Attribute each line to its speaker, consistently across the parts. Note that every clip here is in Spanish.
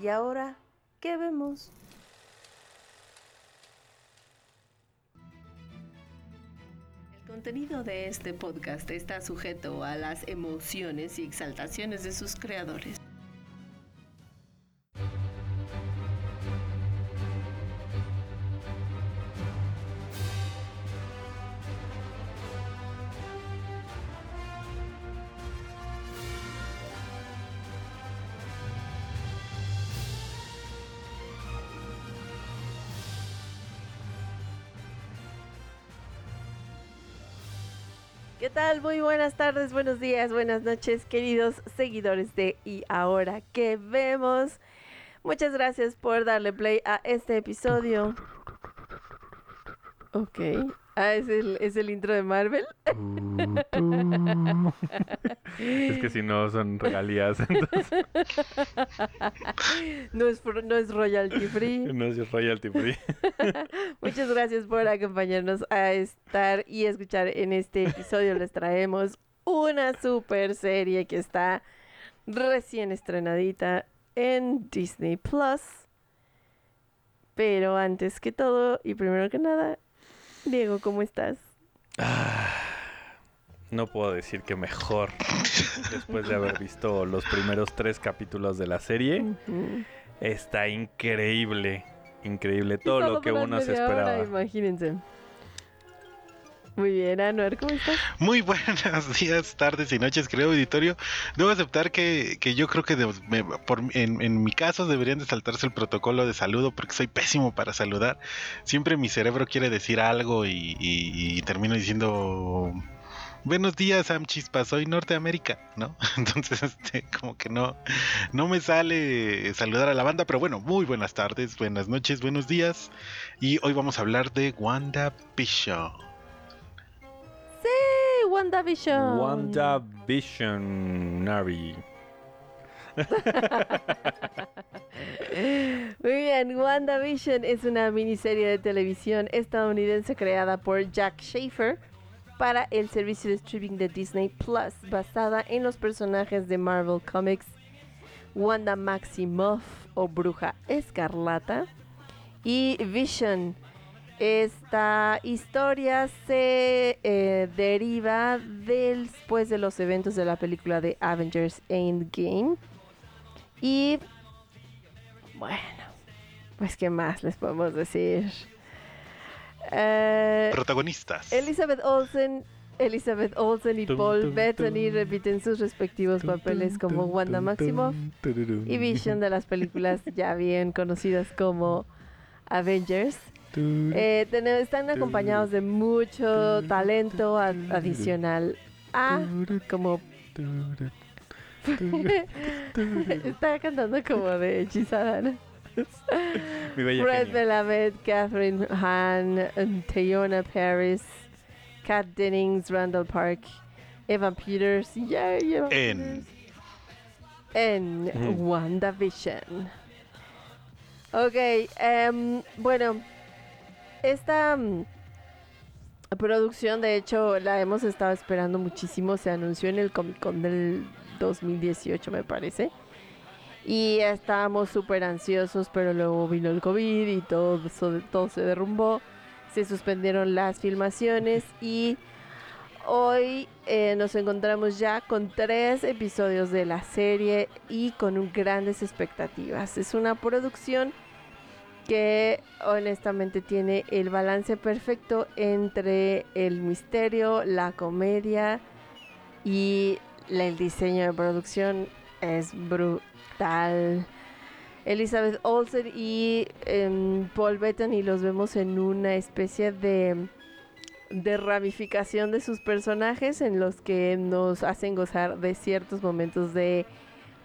Speaker 1: ¿Y ahora qué vemos? El contenido de este podcast está sujeto a las emociones y exaltaciones de sus creadores. ¿Qué tal? Muy buenas tardes, buenos días, buenas noches, queridos seguidores de Y ahora que vemos. Muchas gracias por darle play a este episodio. Ok. Ah, ¿es el, es el intro de Marvel?
Speaker 2: es que si no son regalías, entonces
Speaker 1: No es, no es royalty free.
Speaker 2: no es royalty free.
Speaker 1: Muchas gracias por acompañarnos a estar y escuchar en este episodio. Les traemos una super serie que está recién estrenadita en Disney Plus. Pero antes que todo y primero que nada, Diego, ¿cómo estás?
Speaker 2: No puedo decir que mejor después de haber visto los primeros tres capítulos de la serie. Está increíble, increíble todo lo que uno se
Speaker 1: hora,
Speaker 2: esperaba.
Speaker 1: imagínense. Muy bien, Anuar, ¿cómo estás?
Speaker 3: Muy buenos días, tardes y noches, querido auditorio. Debo aceptar que, que yo creo que me- por, en, en mi caso deberían de saltarse el protocolo de saludo porque soy pésimo para saludar. Siempre mi cerebro quiere decir algo y termino diciendo... Buenos días, Sam Chispa, soy Norteamérica, ¿no? Entonces, este, como que no, no me sale saludar a la banda, pero bueno, muy buenas tardes, buenas noches, buenos días. Y hoy vamos a hablar de WandaVision.
Speaker 1: ¡Sí! WandaVision.
Speaker 2: WandaVision Navi.
Speaker 1: Muy bien, WandaVision es una miniserie de televisión estadounidense creada por Jack Schaefer para el servicio de streaming de Disney Plus, basada en los personajes de Marvel Comics Wanda Maximoff o Bruja Escarlata y Vision. Esta historia se eh, deriva después de los eventos de la película de Avengers Endgame. Y bueno, pues qué más les podemos decir. Eh,
Speaker 3: Protagonistas.
Speaker 1: Elizabeth Olsen, Elizabeth Olsen y
Speaker 2: Tum,
Speaker 1: Paul
Speaker 2: tum,
Speaker 1: Bettany
Speaker 2: tum.
Speaker 1: repiten sus respectivos papeles como Wanda Maximoff y Vision de las películas ya bien conocidas como Avengers. Eh, tene- están acompañados de mucho talento a- adicional a como está cantando como de hechizada, ¿no?
Speaker 2: Mi bella
Speaker 1: Fred. Melamed, Catherine Hahn, Tayona Paris, Kat Dennings, Randall Park, Evan Peters, yay, Evan
Speaker 3: En-
Speaker 1: Peters. en
Speaker 2: Ujú.
Speaker 1: WandaVision. Ok, em, bueno, esta mm, producción de hecho la hemos estado esperando muchísimo, se anunció en el Comic Con del 2018 me parece. Y estábamos súper ansiosos, pero luego vino el COVID y todo, todo se derrumbó. Se suspendieron las filmaciones y hoy eh, nos encontramos ya con tres episodios de la serie y con grandes expectativas. Es una producción que honestamente tiene el balance perfecto entre el misterio, la comedia y el diseño de producción es brutal. Elizabeth Olsen y em, Paul Bettany los vemos en una especie de, de ramificación de sus personajes en los que nos hacen gozar de ciertos momentos de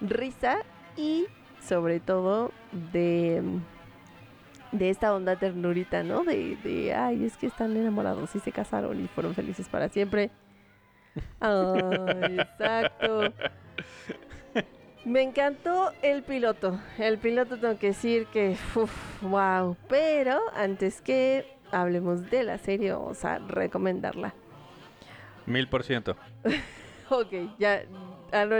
Speaker 1: risa y sobre todo de, de esta onda ternurita, ¿no? De, de, ay, es que están enamorados y se casaron y fueron felices para siempre. Ay, exacto. Me encantó el piloto. El piloto tengo que decir que, uf, wow. Pero antes que hablemos de la serie, vamos a recomendarla.
Speaker 2: Mil por ciento.
Speaker 1: Ok, ya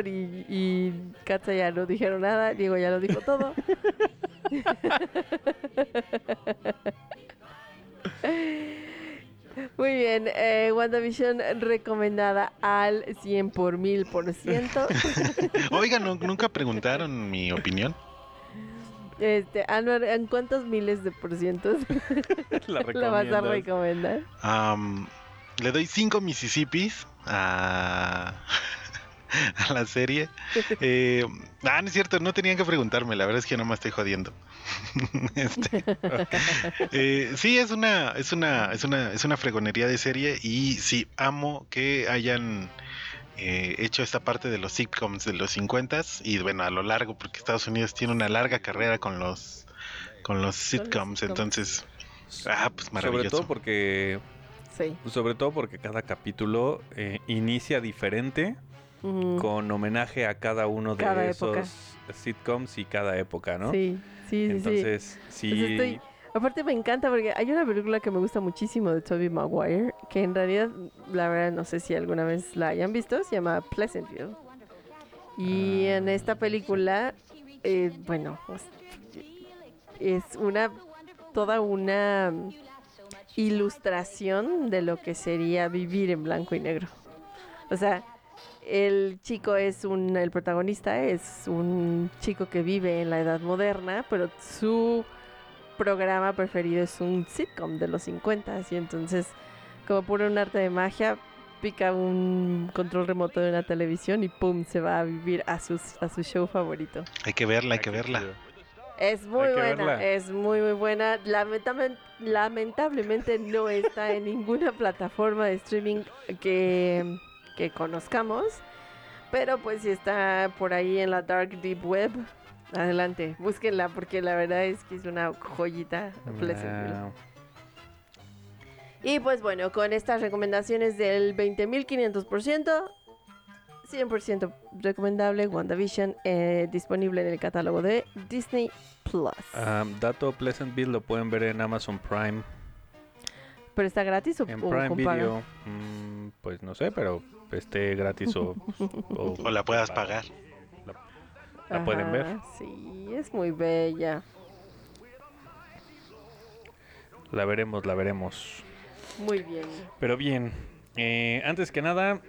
Speaker 1: y Katza ya no dijeron nada, Diego ya lo dijo todo. Muy bien, eh, WandaVision recomendada al 100 por mil por ciento.
Speaker 3: Oigan, ¿nu- nunca preguntaron mi opinión.
Speaker 1: Este, Anor, ¿en cuántos miles de por cientos
Speaker 2: La
Speaker 1: la vas a recomendar?
Speaker 3: Am, le doy 5 Mississippis a, a la serie. Eh, ah, no es cierto, no tenían que preguntarme, la verdad es que no me estoy jodiendo. Este, eh, sí, es una, es una, es una, es una fregonería de serie y sí, amo que hayan eh, hecho esta parte de los sitcoms de los 50 y bueno, a lo largo, porque Estados Unidos tiene una larga carrera con los con los sitcoms, entonces, ah, pues
Speaker 2: Sobre
Speaker 3: maravilloso.
Speaker 2: todo porque
Speaker 1: Sí.
Speaker 2: sobre todo porque cada capítulo eh, inicia diferente Con homenaje a cada uno de
Speaker 1: Cada
Speaker 2: esos
Speaker 1: época.
Speaker 2: sitcoms y cada época, ¿no?
Speaker 1: Sí, sí, sí, sí.
Speaker 2: Entonces, sí,
Speaker 1: Pues estoy- Aparte me encanta porque hay una película que me gusta muchísimo de Tobey Maguire, que en realidad, la verdad, no sé si alguna vez la hayan visto, se llama Pleasantville. Y
Speaker 2: Ah.
Speaker 1: en esta película, eh, bueno, pues, es una, toda una ilustración de lo que sería vivir en blanco y negro. O sea, el chico es un, el protagonista es un chico que vive en la edad moderna, pero su programa preferido es un sitcom de los 50 y entonces como por un arte de magia pica un control remoto de una televisión y pum se va a vivir a sus a su show favorito.
Speaker 3: Hay que verla, hay que verla.
Speaker 1: Es muy buena,
Speaker 2: verla.
Speaker 1: es muy muy buena. Lamentablemente no está en ninguna plataforma de streaming que, que conozcamos, pero pues si está por ahí en la dark deep web, adelante, búsquenla porque la verdad es que es una joyita. Pleasantville.
Speaker 2: Ah,
Speaker 1: Y pues bueno, con estas recomendaciones del 20.500%, 100% recomendable WandaVision, eh, disponible en el catálogo de Disney Plus.
Speaker 2: ah, dato Pleasantville lo pueden ver en Amazon Prime.
Speaker 1: ¿Pero está gratis o,
Speaker 2: En
Speaker 1: o
Speaker 2: Prime? Video, mm, pues no sé, pero esté gratis o, o-
Speaker 3: O la puedas pagar.
Speaker 2: La pueden ver.
Speaker 1: Sí, es muy bella.
Speaker 2: La veremos, la veremos.
Speaker 1: Muy bien.
Speaker 2: Pero bien, eh, antes que nada,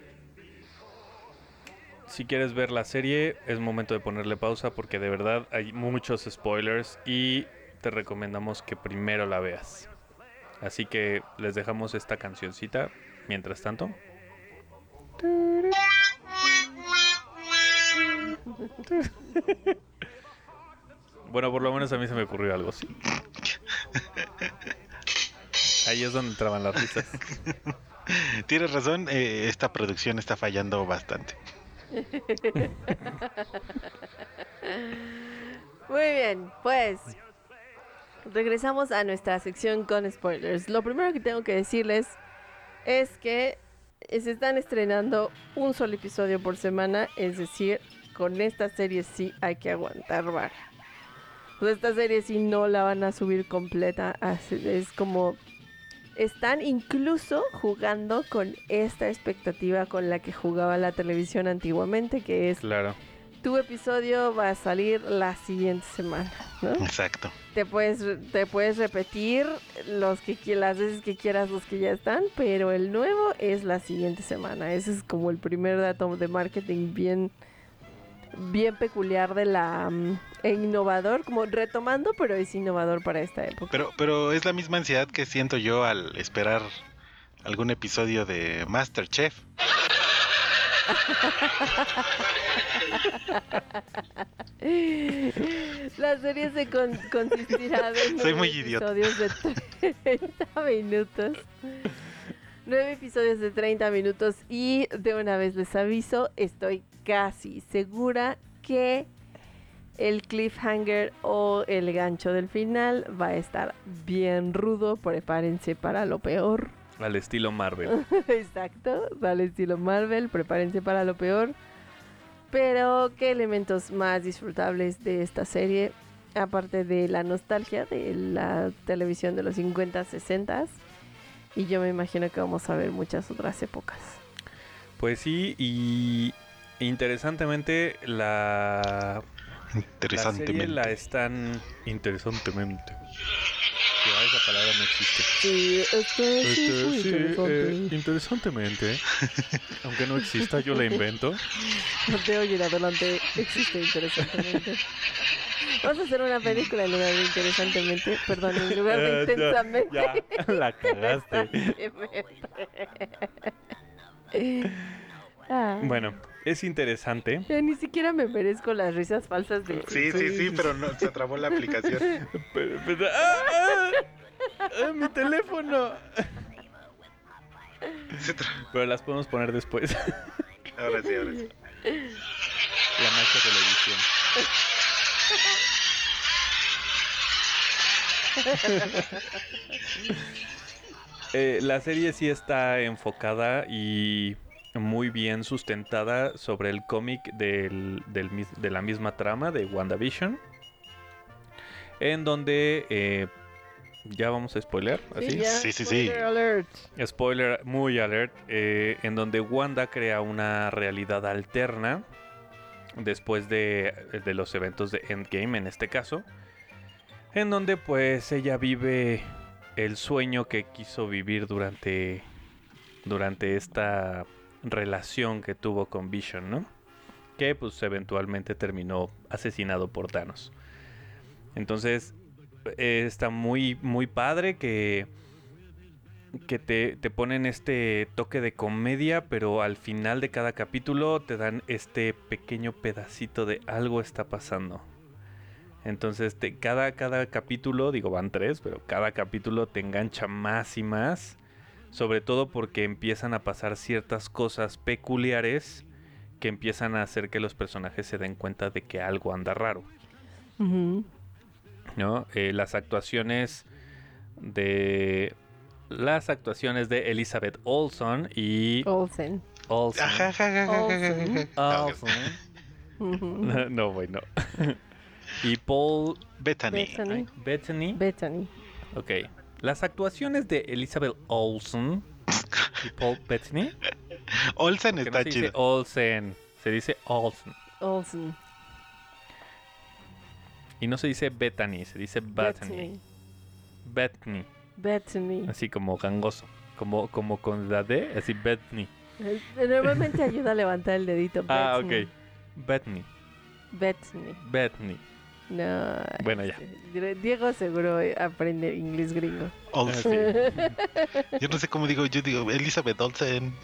Speaker 2: si quieres ver la serie, es momento de ponerle pausa porque de verdad hay muchos spoilers y te recomendamos que primero la veas. Así que les dejamos esta cancioncita mientras tanto. Bueno, por lo menos a mí se me ocurrió algo así. Ahí es donde entraban las risas.
Speaker 3: Tienes razón, eh, esta producción está fallando bastante.
Speaker 1: Muy bien, pues regresamos a nuestra sección con spoilers. Lo primero que tengo que decirles es que se están estrenando un solo episodio por semana, es decir, con esta serie sí hay que aguantar vara. O sea, esta serie sí no la van a subir completa, así- es como están incluso jugando con esta expectativa con la que jugaba la televisión antiguamente, que es
Speaker 2: Claro.
Speaker 1: tu episodio va a salir la siguiente semana, ¿no?
Speaker 3: Exacto.
Speaker 1: Te puedes, te puedes repetir los que las veces que quieras los que ya están, pero el nuevo es la siguiente semana. Ese es como el primer dato de marketing bien, bien peculiar de la mm, e innovador, como retomando, pero es innovador para esta época.
Speaker 3: Pero, pero es la misma ansiedad que siento yo al esperar algún episodio de Masterchef.
Speaker 1: La serie se con- consistirá de
Speaker 3: Soy
Speaker 1: nueve
Speaker 3: muy idiota.
Speaker 1: episodios de 30 minutos. Nueve episodios de 30 minutos y de una vez les aviso, estoy casi segura que el cliffhanger o el gancho del final va a estar bien rudo. Prepárense para lo peor.
Speaker 2: Al estilo Marvel.
Speaker 1: Exacto, al estilo Marvel. Prepárense para lo peor. Pero, ¿qué elementos más disfrutables de esta serie? Aparte de la nostalgia de la televisión de los 50, 60 y yo me imagino que vamos a ver muchas otras épocas.
Speaker 2: Pues sí, y interesantemente la, la serie
Speaker 3: Interesantemente.
Speaker 2: la están interesantemente. Ya, esa palabra no existe.
Speaker 1: Sí, esto
Speaker 2: Este, sí, eh, interesantemente, aunque no exista, yo la invento.
Speaker 1: No te oyen adelante, existe interesantemente. Vamos a hacer una película en lugar de interesantemente, perdón, en lugar de
Speaker 2: Eh, ya,
Speaker 1: intensamente.
Speaker 2: ya, la cagaste.
Speaker 1: Ah,
Speaker 2: Bueno, es interesante.
Speaker 1: ya ni siquiera me merezco las risas falsas de
Speaker 3: Sí, sí, sí, pero no, se trabó la aplicación.
Speaker 2: Pero- pero- ¡Ah! ¡Ah! ¡Ah, ¡Mi teléfono! Pero las podemos poner después.
Speaker 3: Ahora sí, ahora sí.
Speaker 2: La magia de la edición. Eh, la serie sí está enfocada y muy bien sustentada sobre el cómic del- del mis- de la misma trama de WandaVision. En donde... eh, ya vamos a spoiler, así.
Speaker 1: ya,
Speaker 3: Sí, sí, sí.
Speaker 1: spoiler alert.
Speaker 2: Spoiler muy alert, eh, en donde Wanda crea una realidad alterna después de, de los eventos de Endgame en este caso, en donde pues ella vive el sueño que quiso vivir durante, durante esta relación que tuvo con Vision, ¿no? Que pues eventualmente terminó asesinado por Thanos. Entonces eh, está muy, muy padre que que te, te ponen este toque de comedia, pero al final de cada capítulo te dan este pequeño pedacito de algo está pasando. Entonces, te- cada, cada capítulo, digo, van tres, pero cada capítulo te engancha más y más. Sobre todo porque empiezan a pasar ciertas cosas peculiares que empiezan a hacer que los personajes se den cuenta de que algo anda raro. ¿No? Eh, las actuaciones de las actuaciones de Elizabeth Olson y
Speaker 1: Olsen.
Speaker 2: Olsen.
Speaker 1: Olsen.
Speaker 2: Olsen. No, no, bueno. y Paul
Speaker 3: Bethany.
Speaker 1: Bethany. Bethany.
Speaker 2: ok. Las actuaciones de Elizabeth Olsen y Paul Bettany.
Speaker 3: Olsen
Speaker 2: que no
Speaker 3: está
Speaker 2: se dice
Speaker 3: chido.
Speaker 2: Olsen, se dice Olsen.
Speaker 1: Olsen.
Speaker 2: Y no se dice Bethany, se dice Bethany.
Speaker 1: Bethany.
Speaker 2: Bethany. Así como gangoso. Como, como con la D, así Bethany.
Speaker 1: Eh, Normalmente ayuda a levantar el dedito.
Speaker 2: Ah,
Speaker 1: Bethany.
Speaker 2: ok. Bethany.
Speaker 1: Bethany.
Speaker 2: Bethany.
Speaker 1: No.
Speaker 2: Bueno, ya.
Speaker 1: Diego seguro aprende inglés gringo.
Speaker 3: Olsen. Yo no sé cómo digo, yo digo Elizabeth Olsen.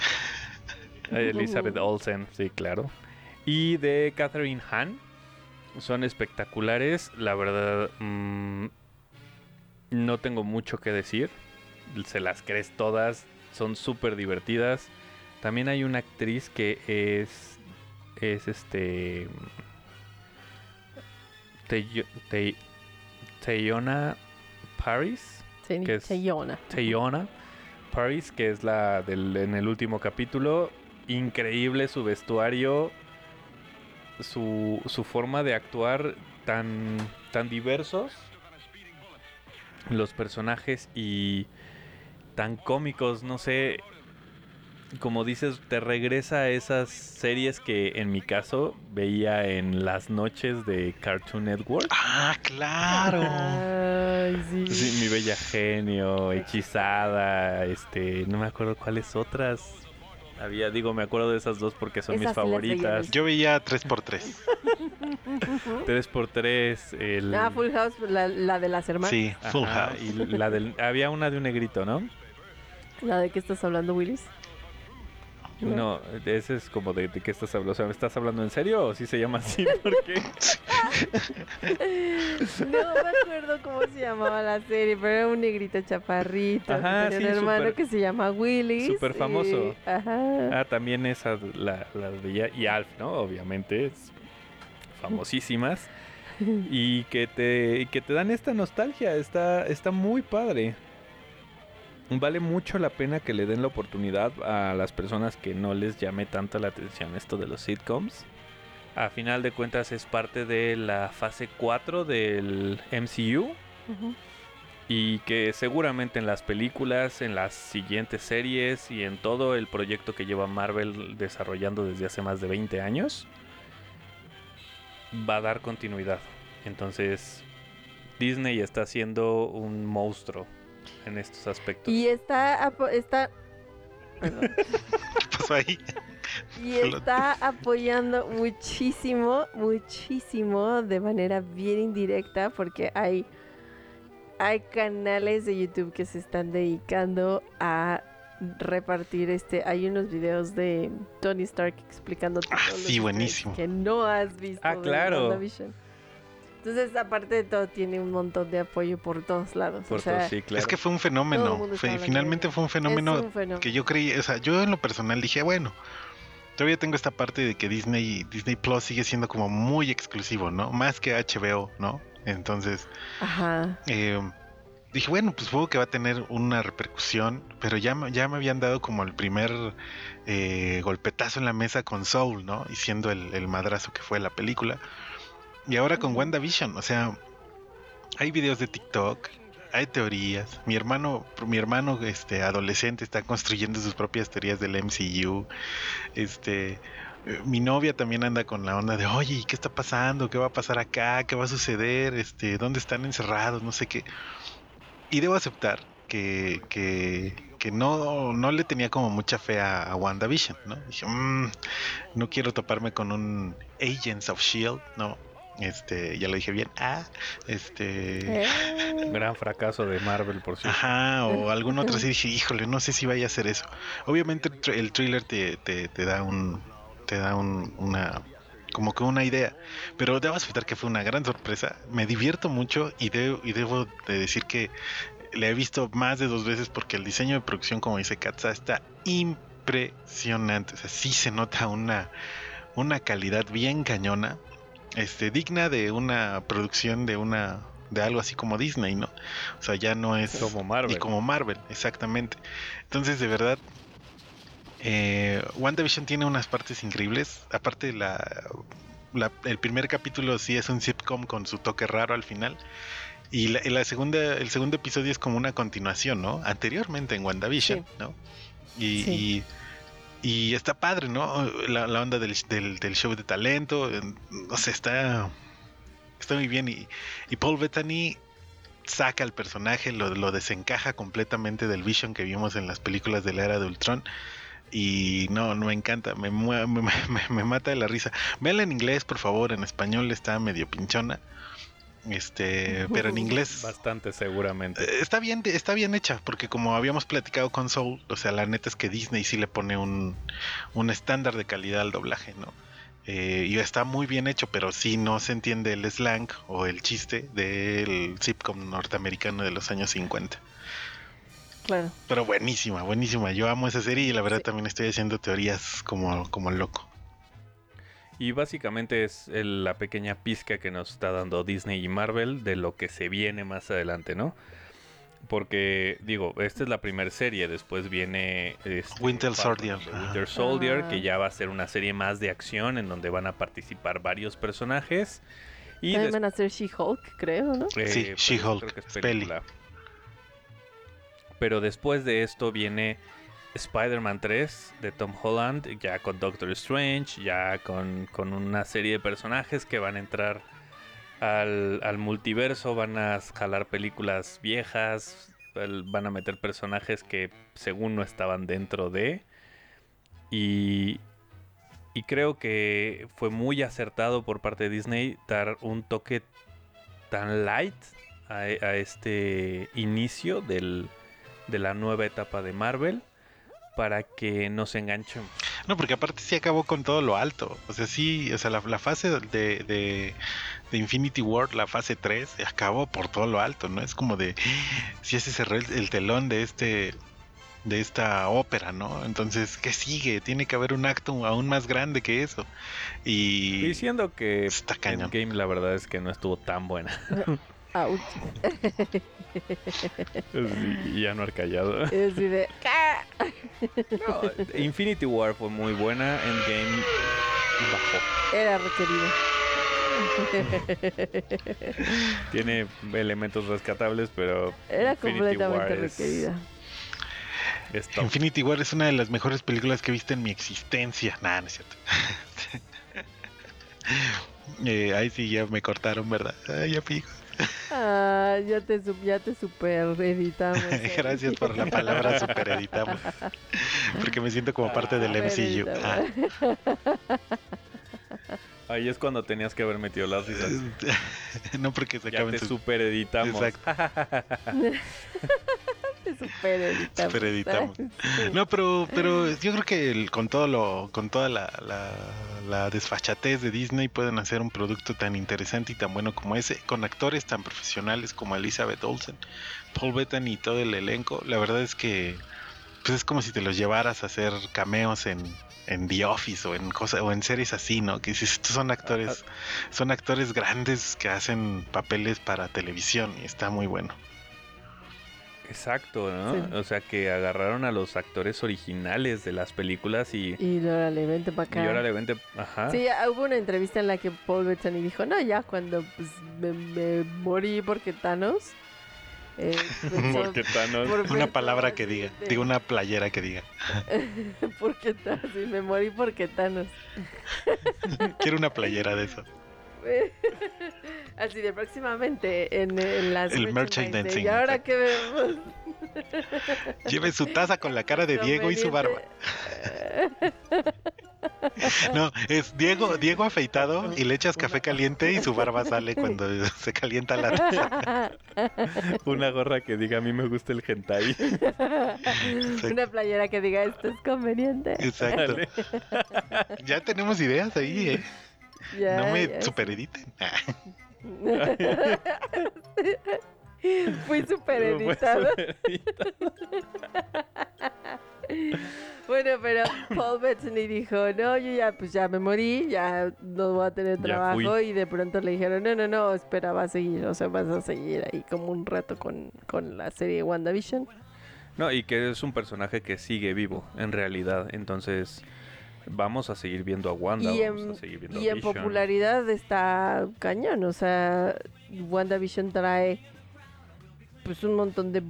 Speaker 2: Elizabeth Olsen, sí, claro. Y de Catherine Hahn. Son espectaculares. La verdad, mm, no tengo mucho que decir. Se las crees todas. Son súper divertidas. También hay una actriz que es. Es este. Teyo- Te- Teyona Paris.
Speaker 1: Sí,
Speaker 2: ¿Qué es?
Speaker 1: Cheyona.
Speaker 2: Teyona Paris, que es la del en el último capítulo. Increíble su vestuario, su, su forma de actuar tan, tan diversos. Los personajes y tan cómicos, no sé. Como dices, te regresa a esas series que en mi caso veía en las noches de Cartoon Network.
Speaker 3: Ah, claro.
Speaker 1: Ay, sí.
Speaker 2: Sí, mi bella genio, hechizada, este, no me acuerdo cuáles otras. Había, digo, me acuerdo de esas dos porque son mis
Speaker 1: Esas
Speaker 2: favoritas.
Speaker 3: Yo veía 3x3.
Speaker 2: 3x3, el...
Speaker 1: Ah, Full House, la, la de las hermanas.
Speaker 3: Sí, Full
Speaker 2: Ajá,
Speaker 3: House.
Speaker 2: y la del, había una de un negrito, ¿no?
Speaker 1: ¿La de qué estás hablando, Willis? No.
Speaker 2: Ese es como de, de qué estás hablando. O sea, ¿me estás hablando en serio o sí se llama así? Porque
Speaker 1: No me acuerdo cómo se llamaba la serie, pero era un negrito chaparrito.
Speaker 2: Ajá,
Speaker 1: tenía
Speaker 2: sí,
Speaker 1: un hermano que se llama Willis.
Speaker 2: súper famoso.
Speaker 1: y- Ajá.
Speaker 2: Ah, también esa, la, la veía. Y Alf, ¿no? Obviamente, es famosísimas. y que te, que te dan esta nostalgia. Está, está muy padre. Vale mucho la pena que le den la oportunidad a las personas que no les llame tanto la atención esto de los sitcoms. A final de cuentas es parte de la fase 4 del MCU y que seguramente en las películas, en las siguientes series y en todo el proyecto que lleva Marvel desarrollando desde hace más de 20 años va a dar continuidad. Entonces Disney está siendo un monstruo en estos aspectos.
Speaker 1: Y está, está, perdón.
Speaker 3: ¿Qué pasó ahí?
Speaker 1: y está apoyando muchísimo, muchísimo de manera bien indirecta porque hay, hay canales de YouTube que se están dedicando a repartir este hay unos videos de Tony Stark explicando
Speaker 3: Ah, sí,
Speaker 1: eggs
Speaker 3: buenísimo.
Speaker 1: que no has visto
Speaker 2: Ah, claro.
Speaker 1: WandaVision. Entonces aparte de todo tiene un montón de apoyo por todos lados
Speaker 2: Por
Speaker 1: o sea,
Speaker 2: todo, sí, claro.
Speaker 3: Es que fue un fenómeno. Fue- finalmente fue un fenómeno
Speaker 1: es un fenómeno.
Speaker 3: que yo creí, o sea, yo en lo personal dije, bueno, todavía tengo esta parte de que Disney Disney Plus sigue siendo como muy exclusivo, ¿no? Más que HBO, ¿no? Entonces,
Speaker 1: ajá
Speaker 3: eh, dije, bueno, pues supongo que va a tener una repercusión, pero ya, me- ya me habían dado como el primer eh, golpetazo en la mesa con Soul, ¿no? Y siendo el, el madrazo que fue la película. Y ahora con. WandaVision, o sea, hay videos de TikTok, hay teorías. Mi hermano, mi hermano este, adolescente está construyendo sus propias teorías del MCU. Este, eh, mi novia también anda con la onda de, oye, ¿y ¿qué está pasando? ¿Qué va a pasar acá? ¿Qué va a suceder? Este, ¿dónde están encerrados? No sé qué. Y debo aceptar que, que, que no, no le tenía como mucha fe a, a WandaVision, ¿no? Dije, "Mm, no quiero toparme con un Agents of Shield, ¿no? Este, ya lo dije bien. Ah, este.
Speaker 1: Eh,
Speaker 2: Gran fracaso de Marvel, por cierto.
Speaker 3: Ajá, o algún otro así dije, híjole, no sé si vaya a hacer eso. Obviamente el thriller te, te, te da un te da un, una como que una idea, pero debo aceptar que fue una gran sorpresa. Me divierto mucho y, de- y debo de decir que le he visto más de dos veces porque el diseño de producción, como dice Katza, está impresionante. O sea, sí se nota una, una calidad bien cañona, este, digna de una producción de una de algo así como Disney, ¿no? O sea, ya no es
Speaker 2: Como Marvel.
Speaker 3: y como Marvel, exactamente. Entonces, de verdad, eh, WandaVision tiene unas partes increíbles. Aparte, la, la- el primer capítulo sí es un sitcom con su toque raro al final. Y la, segunda, el segundo episodio es como una continuación, ¿no? Anteriormente en WandaVision,
Speaker 1: Sí.
Speaker 3: ¿no? Y,
Speaker 1: Sí.
Speaker 3: y, y está padre, ¿no? La, la onda del, del- show de talento, no sé, está, está muy bien. Y, y Paul Bettany saca al personaje, lo, lo desencaja completamente del Vision que vimos en las películas de la era de Ultron. Y no, no me encanta, me, me- me mata de la risa. Véanla en inglés, por favor, en español está medio pinchona. Este, pero en inglés
Speaker 2: Bastante seguramente.
Speaker 3: eh, está bien, está bien hecha, porque como habíamos platicado con Soul, o sea, la neta es que Disney sí le pone un, un estándar de calidad al doblaje, ¿no? Eh, y está muy bien hecho, pero sí no se entiende el slang o el chiste del sitcom norteamericano de los años 50.
Speaker 1: claro
Speaker 3: Pero buenísima, buenísima. Yo amo esa serie y la verdad
Speaker 1: Sí.
Speaker 3: también estoy haciendo teorías como, como loco.
Speaker 2: Y básicamente es el- la pequeña pizca que nos está dando Disney y Marvel de lo que se viene más adelante, ¿no? Porque, digo, esta es la primera serie, después viene este,
Speaker 3: Winter Soldier.
Speaker 2: Winter Soldier,
Speaker 1: Ah.
Speaker 2: que ya va a ser una serie más de acción en donde van a participar varios personajes. Y
Speaker 1: también van a ser She-Hulk creo no
Speaker 2: eh,
Speaker 3: Sí,
Speaker 2: pero
Speaker 3: She-Hulk.
Speaker 2: Pero después de esto viene Spider-Man 3 de Tom Holland, ya con Doctor Strange, ya con, con una serie de personajes que van a entrar al, multiverso, van a jalar películas viejas, van a meter personajes que según no estaban dentro de. Y, y creo que fue muy acertado por parte de Disney dar un toque tan light a, a este inicio del, de la nueva etapa de Marvel para que nos enganchemos.
Speaker 3: No, porque aparte sí acabó con todo lo alto. O sea, sí, o sea, la, la fase de, de, de Infinity War, la fase 3, acabó por todo lo alto, ¿no? Es como de, si se cerró el, el telón de este de esta ópera, ¿no? Entonces, ¿qué sigue? Tiene que haber un acto aún más grande que eso. Y
Speaker 2: Diciendo que
Speaker 3: está cañón.
Speaker 2: Endgame la verdad es que no estuvo tan buena.
Speaker 1: Ouch.
Speaker 2: Sí, y ya no ha callado.
Speaker 1: Es de. "Ah".
Speaker 2: No, Infinity War fue muy buena, Endgame bajó.
Speaker 1: Era requerido.
Speaker 2: Tiene elementos rescatables, pero
Speaker 1: Era
Speaker 2: Infinity
Speaker 1: completamente
Speaker 2: War es-
Speaker 1: requerida.
Speaker 2: es top.
Speaker 3: Infinity War es una de las mejores películas que he visto en mi existencia. Nah, no es cierto. Eh, ahí sí ya me cortaron, ¿verdad? Ay, ya pico.
Speaker 1: Ah, ya te, ya te super editamos. eh.
Speaker 3: Gracias por la palabra super editamos. Porque me siento como parte del MCU. Ah.
Speaker 2: Ahí es cuando tenías que haber metido las risas.
Speaker 3: no porque se
Speaker 2: Ya
Speaker 3: acaben
Speaker 2: te
Speaker 3: sus
Speaker 2: super editamos.
Speaker 1: Te super editamos.
Speaker 3: Supereditamos.
Speaker 1: Sí.
Speaker 3: No, pero, pero yo creo que el- con todo lo, con toda la, la, la desfachatez de Disney pueden hacer un producto tan interesante y tan bueno como ese, con actores tan profesionales como Elizabeth Olsen, Paul Bettany y todo el elenco. La verdad es que pues es como si te los llevaras a hacer cameos en, en The Office o en cosas o en series así, ¿no? Que dices, estos son actores, son actores grandes que hacen papeles para televisión y está muy bueno.
Speaker 2: Exacto, ¿no?
Speaker 1: Sí.
Speaker 2: O sea que agarraron a los actores originales de las películas y,
Speaker 1: Y órale, vente para
Speaker 2: y
Speaker 1: acá.
Speaker 2: ahora le vente. Ajá.
Speaker 1: Sí, hubo una entrevista en la que Paul Bettany dijo, no, ya cuando pues, me, me morí porque Thanos. eh, pensó-
Speaker 2: Porque Thanos.
Speaker 1: por
Speaker 3: Una palabra que diga,
Speaker 1: de-
Speaker 3: digo una playera que diga.
Speaker 1: porque Thanos, sí, me morí porque Thanos.
Speaker 3: Quiero una playera de eso.
Speaker 1: Así de próximamente en, en las
Speaker 3: El merchandising,
Speaker 1: Y ahora que vemos.
Speaker 3: Lleve su taza con la cara de Diego y su barba. No, es Diego, Diego afeitado y le echas café caliente y su barba sale cuando se calienta la taza.
Speaker 2: Una gorra que diga a mí me gusta el hentai.
Speaker 1: Una playera que diga esto es conveniente.
Speaker 3: Exacto.
Speaker 2: Dale.
Speaker 3: Ya tenemos ideas ahí, ¿eh?
Speaker 1: Ya,
Speaker 3: no me
Speaker 1: ya.
Speaker 3: superediten.
Speaker 1: Fui super editado.
Speaker 2: supereditado.
Speaker 1: Bueno, pero Paul Bettany dijo, no, yo ya, pues ya me morí, ya no voy a tener trabajo. Y de pronto le dijeron, no, no, no, espera, va a seguir, o sea, vas a seguir ahí como un rato con, con la serie WandaVision.
Speaker 2: No, y que es un personaje que sigue vivo, en realidad. Entonces, vamos a seguir viendo a Wanda,
Speaker 1: y
Speaker 2: vamos
Speaker 1: en,
Speaker 2: a seguir viendo
Speaker 1: y
Speaker 2: a
Speaker 1: en
Speaker 2: Vision.
Speaker 1: popularidad está cañón, o sea, WandaVision trae pues un montón de,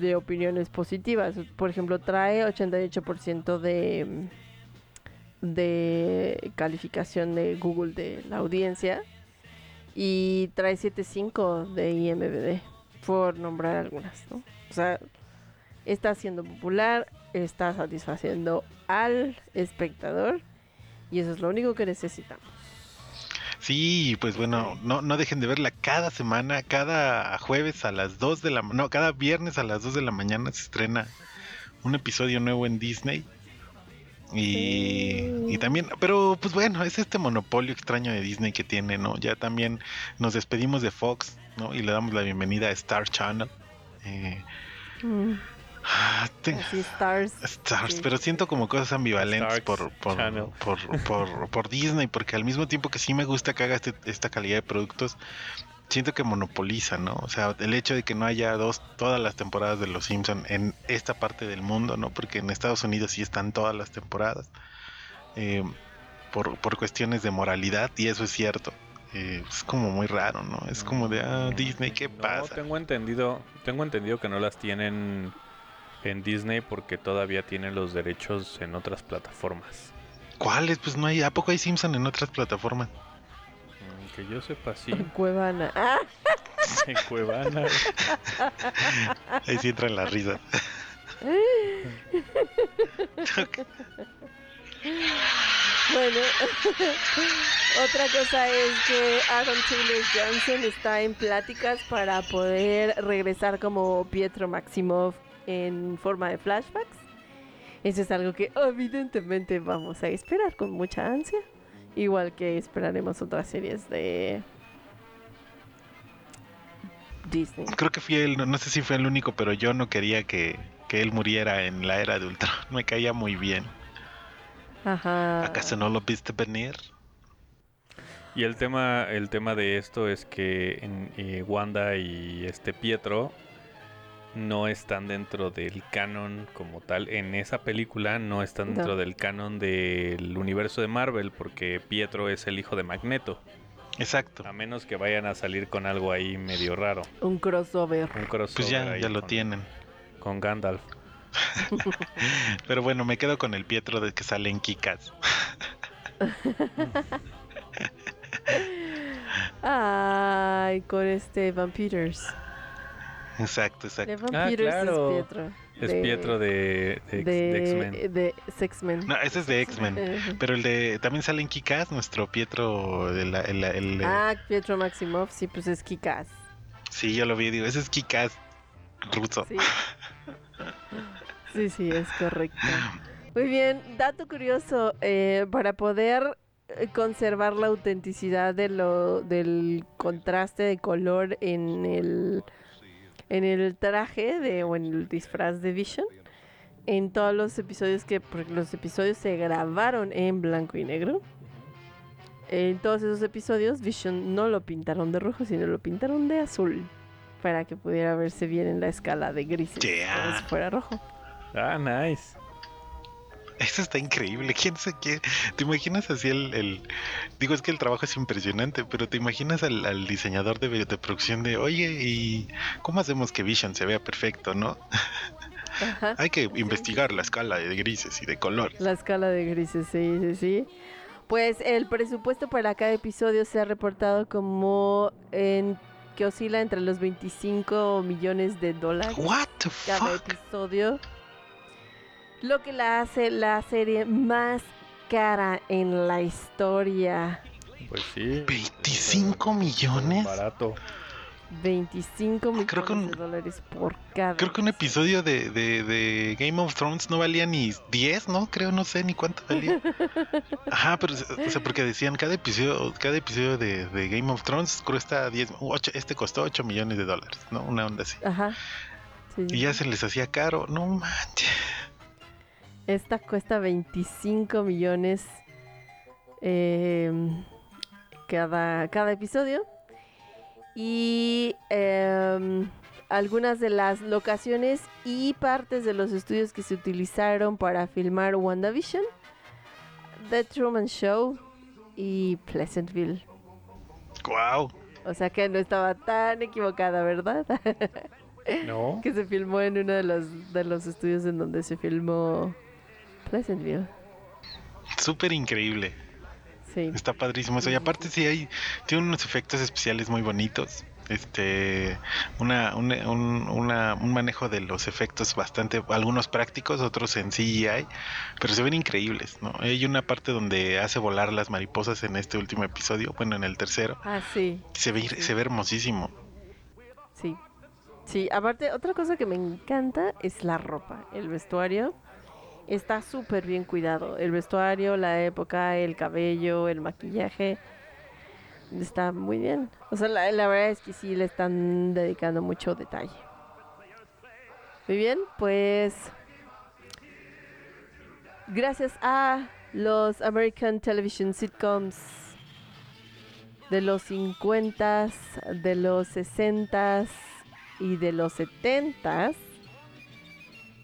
Speaker 1: de opiniones positivas. Por ejemplo, trae 88% de, de calificación de Google de la audiencia y trae 7.5 de IMDb, por nombrar algunas, ¿no? O sea, está siendo popular, está satisfaciendo al espectador y eso es lo único que necesitamos.
Speaker 3: Sí, pues bueno, no, no dejen de verla cada semana, cada jueves a las 2 de la no, cada viernes a las 2 de la mañana se estrena un episodio nuevo en Disney. Y, y también, pero pues bueno, es este monopolio extraño de Disney que tiene, ¿no? Ya también nos despedimos de Fox, ¿no? Y le damos la bienvenida a Star Channel. Eh,
Speaker 1: Mm,
Speaker 3: ah, te-
Speaker 1: así Stars.
Speaker 3: Stars,
Speaker 1: Sí.
Speaker 3: pero siento como cosas ambivalentes por, por, por, por, por Disney, porque al mismo tiempo que sí me gusta que haga este- esta calidad de productos, siento que monopoliza, ¿no? O sea, el hecho de que no haya dos, todas las temporadas de Los Simpson en esta parte del mundo, ¿no? Porque en Estados Unidos sí están todas las temporadas, eh, por, por cuestiones de moralidad, y eso es cierto. Eh, es como muy raro, ¿no? Es como de, ah, Disney, ¿qué
Speaker 2: No,
Speaker 3: pasa?
Speaker 2: tengo entendido, tengo entendido que no las tienen en Disney porque todavía tienen los derechos en otras plataformas.
Speaker 3: ¿Cuáles? Pues no hay, ¿a poco hay Simpson en otras plataformas?
Speaker 2: Mm, Que yo sepa, sí.
Speaker 1: Cuevana. Ah,
Speaker 2: En Cuevana.
Speaker 3: Ahí sí entran las risas.
Speaker 1: bueno, otra cosa es que Aaron Taylor Johnson está en pláticas para poder regresar como Pietro Maximov en forma de flashbacks. Eso es algo que evidentemente vamos a esperar con mucha ansia. Igual que esperaremos otras series de Disney.
Speaker 3: Creo que fui el, no, no sé si fue el único, pero yo no quería que que él muriera en la era de Ultron. Me caía muy bien.
Speaker 1: Ajá.
Speaker 3: ¿Acaso no lo viste venir?
Speaker 2: Y el tema, el tema de esto es que en, eh, Wanda y este Pietro no están dentro del canon como tal. En esa película no están
Speaker 1: No.
Speaker 2: dentro del canon del universo de Marvel porque Pietro es el hijo de Magneto.
Speaker 3: Exacto.
Speaker 2: A menos que vayan a salir con algo ahí medio raro.
Speaker 1: Un crossover.
Speaker 2: Un crossover
Speaker 3: Pues ya, ya lo
Speaker 2: con-
Speaker 3: tienen.
Speaker 2: Con Gandalf.
Speaker 3: Pero bueno, me quedo con el Pietro de que sale en Kikas.
Speaker 1: Ay, con este Van Peters.
Speaker 3: Exacto, exacto.
Speaker 2: Ah,
Speaker 1: Peters
Speaker 2: claro.
Speaker 1: es Pietro.
Speaker 2: Es Pietro de, de, X- de
Speaker 1: de,
Speaker 2: X-Men.
Speaker 1: de Sexmen.
Speaker 3: No, ese es de X-Men. Pero el de también sale en Kikas, nuestro Pietro de la, el- el-
Speaker 1: Ah, Pietro Maximoff, sí, pues es Kikas.
Speaker 3: Sí, yo lo vi, digo, ese es Kikas ruso.
Speaker 1: Sí. sí, sí, es correcto. Muy bien, dato curioso, eh, para poder eh, conservar la autenticidad de lo, del contraste de color en el, en el traje de, o en el disfraz de Vision, en todos los episodios que, porque los episodios se grabaron en blanco y negro, en todos esos episodios Vision no lo pintaron de rojo, sino lo pintaron de azul para que pudiera verse bien en la escala de grises,
Speaker 3: Yeah.
Speaker 1: como si fuera rojo.
Speaker 2: Ah, nice.
Speaker 3: Eso está increíble. ¿Quién se quiere? ¿Te imaginas así el, el- Digo, es que el trabajo es impresionante, pero ¿te imaginas al, al diseñador de, de producción de, oye, ¿y cómo hacemos que Vision se vea perfecto, no?
Speaker 1: Ajá.
Speaker 3: Hay que investigar la escala de grises y de colores.
Speaker 1: La escala de grises, sí, sí, sí. Pues el presupuesto para cada episodio se ha reportado como en que oscila entre los 25 millones de dólares
Speaker 3: What the
Speaker 1: cada
Speaker 3: fuck?
Speaker 1: episodio. Lo que la hace la serie más cara en la historia.
Speaker 2: Pues sí.
Speaker 3: 25 millones.
Speaker 2: Barato.
Speaker 1: 25 millones
Speaker 3: Creo que un-
Speaker 1: de dólares por cada.
Speaker 3: Creo que un episodio de, de, de Game of Thrones no valía ni 10, ¿no? Creo, no sé ni cuánto valía. Ajá, pero o sea, porque decían cada episodio, cada episodio de, de Game of Thrones cuesta 10, ocho- este costó 8 millones de dólares, ¿no? Una onda así.
Speaker 1: Ajá. Sí,
Speaker 3: Y ya se les hacía caro, no manches.
Speaker 1: Esta cuesta 25 millones eh, cada, cada episodio. Y em, algunas de las locaciones y partes de los estudios que se utilizaron para filmar WandaVision, The Truman Show y Pleasantville.
Speaker 3: Wow.
Speaker 1: O sea que no estaba tan equivocada, ¿verdad?
Speaker 2: No.
Speaker 1: que se filmó en uno de los, de los estudios en donde se filmó Pleasantville.
Speaker 3: Súper increíble.
Speaker 1: Sí.
Speaker 3: Está padrísimo eso. Y aparte sí hay, tiene unos efectos especiales muy bonitos. Este, una, un, un- una- un manejo de los efectos bastante, algunos prácticos, otros en CGI, pero se ven increíbles, ¿no? Hay una parte donde hace volar las mariposas en este último episodio, bueno, en el tercero.
Speaker 1: Ah, sí,
Speaker 3: Se ve, se ve hermosísimo.
Speaker 1: sí. Sí, aparte, otra cosa que me encanta es la ropa, el vestuario. Está súper bien cuidado. El vestuario, la época, el cabello, el maquillaje. Está muy bien. O sea, la, verdad es que sí le están dedicando mucho detalle. Muy bien, pues gracias a los American Television Sitcoms de los 50, de los 60 y de los 70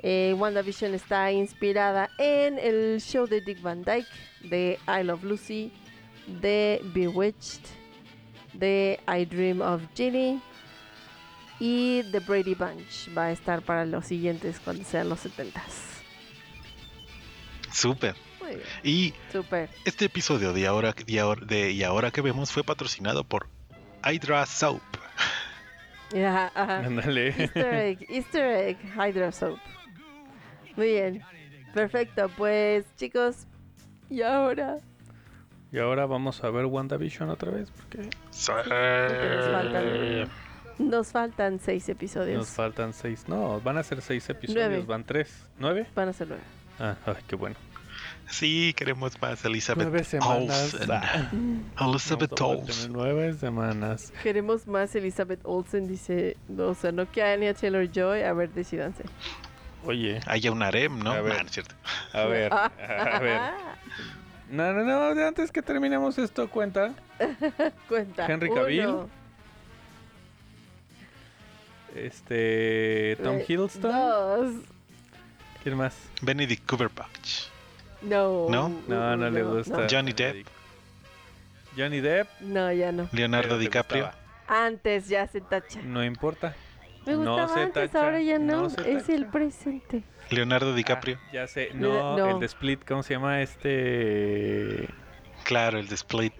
Speaker 1: eh, WandaVision está inspirada en el show de Dick Van Dyke, de I Love Lucy, de Bewitched, de I Dream of Ginny y The Brady Bunch. Va a estar para los siguientes cuando sean los 70s.
Speaker 3: Súper.
Speaker 1: Muy bien,
Speaker 3: Y
Speaker 1: súper.
Speaker 3: este episodio de ahora, de ahora, de y ahora que vemos fue patrocinado por Hydra Soap.
Speaker 2: Ándale.
Speaker 1: Easter egg, Easter egg, Hydra Soap. Muy bien, perfecto. Pues chicos, y ahora
Speaker 2: Y ahora vamos a ver WandaVision otra vez. Porque
Speaker 1: nos faltan, nos faltan seis episodios.
Speaker 2: nos faltan seis. No, van a ser seis episodios.
Speaker 1: Nueve.
Speaker 2: Van tres. ¿Nueve?
Speaker 1: Van a ser nueve.
Speaker 2: Ah, ay, qué bueno.
Speaker 3: Sí, queremos más Elizabeth
Speaker 2: Nueve semanas.
Speaker 3: Olsen.
Speaker 2: Ah,
Speaker 3: Elizabeth Olsen.
Speaker 2: nueve semanas.
Speaker 1: Queremos más Elizabeth Olsen, dice. O sea, no que Anya Taylor Joy. A ver, decidanse.
Speaker 2: Oye,
Speaker 3: haya un harem, ¿no?
Speaker 2: A ver.
Speaker 3: Cierto.
Speaker 2: a ver, a ver. No, no, no, antes que terminemos esto, cuenta.
Speaker 1: Cuenta.
Speaker 2: Henry Cavill.
Speaker 1: Uno,
Speaker 2: Este. Tom
Speaker 1: eh,
Speaker 2: Hiddleston.
Speaker 1: Dos.
Speaker 2: ¿Quién más?
Speaker 3: Benedict Cumberbatch.
Speaker 1: No.
Speaker 3: ¿No?
Speaker 2: No, no le gusta.
Speaker 3: Johnny Depp.
Speaker 2: Johnny Depp.
Speaker 1: No, ya no.
Speaker 3: Leonardo DiCaprio.
Speaker 2: gustaba.
Speaker 1: Antes ya se tacha.
Speaker 2: No importa.
Speaker 1: Me
Speaker 2: No
Speaker 1: gustaba
Speaker 2: se
Speaker 1: antes,
Speaker 2: tacha,
Speaker 1: ahora ya no.
Speaker 2: no
Speaker 1: es el presente.
Speaker 3: Leonardo DiCaprio.
Speaker 2: Ah, ya sé. No,
Speaker 1: no.
Speaker 2: el de Split, ¿cómo se llama? Este.
Speaker 3: Claro, el de Split.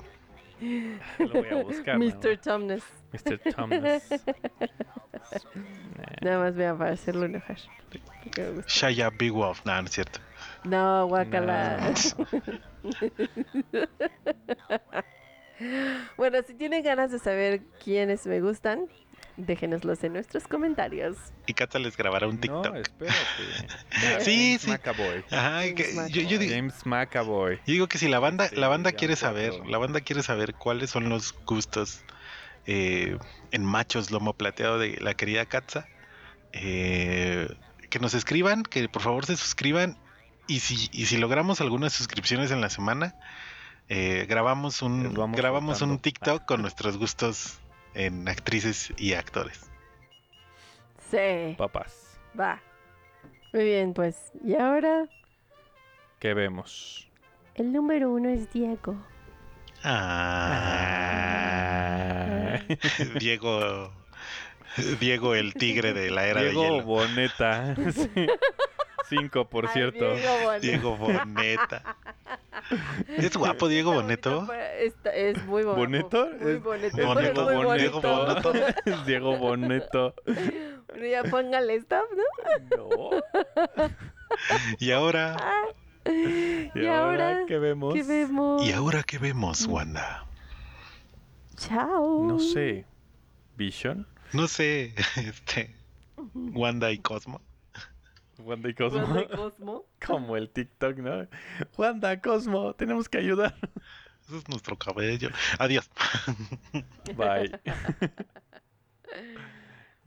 Speaker 2: Lo voy a buscar.
Speaker 1: Mr. Tomness.
Speaker 2: Mr. Thomas.
Speaker 1: Nada más vean para hacerlo enojar.
Speaker 3: Shia Big Wolf. No, no es cierto.
Speaker 1: No, guacala. bueno, si tienen ganas de saber quiénes me gustan, déjenoslos en nuestros comentarios.
Speaker 3: Y Cata les grabará un
Speaker 2: No,
Speaker 3: TikTok.
Speaker 2: espérate.
Speaker 3: Sí,
Speaker 2: James
Speaker 3: sí.
Speaker 2: McAvoy.
Speaker 3: Ajá,
Speaker 1: James
Speaker 3: que- yo,
Speaker 1: McAvoy.
Speaker 3: yo digo,
Speaker 2: James McAvoy.
Speaker 3: yo digo que si la banda,
Speaker 2: Sí,
Speaker 3: la banda quiere
Speaker 2: acuerdo.
Speaker 3: saber, la banda quiere saber cuáles son los gustos eh, en machos lomo plateado de la querida Katza, eh, que nos escriban, que por favor se suscriban y si, y si logramos algunas suscripciones en la semana, eh, grabamos un grabamos un. TikTok con nuestros gustos en actrices y actores.
Speaker 1: Sí,
Speaker 2: Papás.
Speaker 1: va. Muy bien, pues. Y ahora,
Speaker 2: ¿Qué vemos?
Speaker 1: el número uno es Diego.
Speaker 3: Ah. Diego Diego el tigre de la era
Speaker 2: Diego
Speaker 3: de hielo.
Speaker 2: Boneta. Sí. Cinco, por
Speaker 1: Ay,
Speaker 2: cierto.
Speaker 1: Diego Boneta.
Speaker 3: Diego Boneta. ¿Es guapo Diego Boneto?
Speaker 1: bonito, está- es muy guapo.
Speaker 2: ¿Boneto?
Speaker 1: Muy
Speaker 2: Es-
Speaker 1: bonito.
Speaker 2: Es
Speaker 3: Boneto,
Speaker 1: muy
Speaker 3: Boneto.
Speaker 1: bonito.
Speaker 3: Boneto.
Speaker 2: Es Diego Boneto.
Speaker 1: Bueno, ya póngale stop, ¿no?
Speaker 2: No.
Speaker 3: Y ahora,
Speaker 1: Y, ahora,
Speaker 2: qué vemos?
Speaker 1: ¿qué vemos?
Speaker 3: ¿y ahora qué vemos, Wanda?
Speaker 1: Chao.
Speaker 2: No sé. ¿Vision?
Speaker 3: No sé, este Wanda y Cosmo.
Speaker 2: Wanda y Cosmo.
Speaker 1: Wanda y Cosmo.
Speaker 2: Como el TikTok, ¿no? Wanda, Cosmo, tenemos que ayudar.
Speaker 3: Eso es nuestro cabello. Adiós.
Speaker 2: Bye.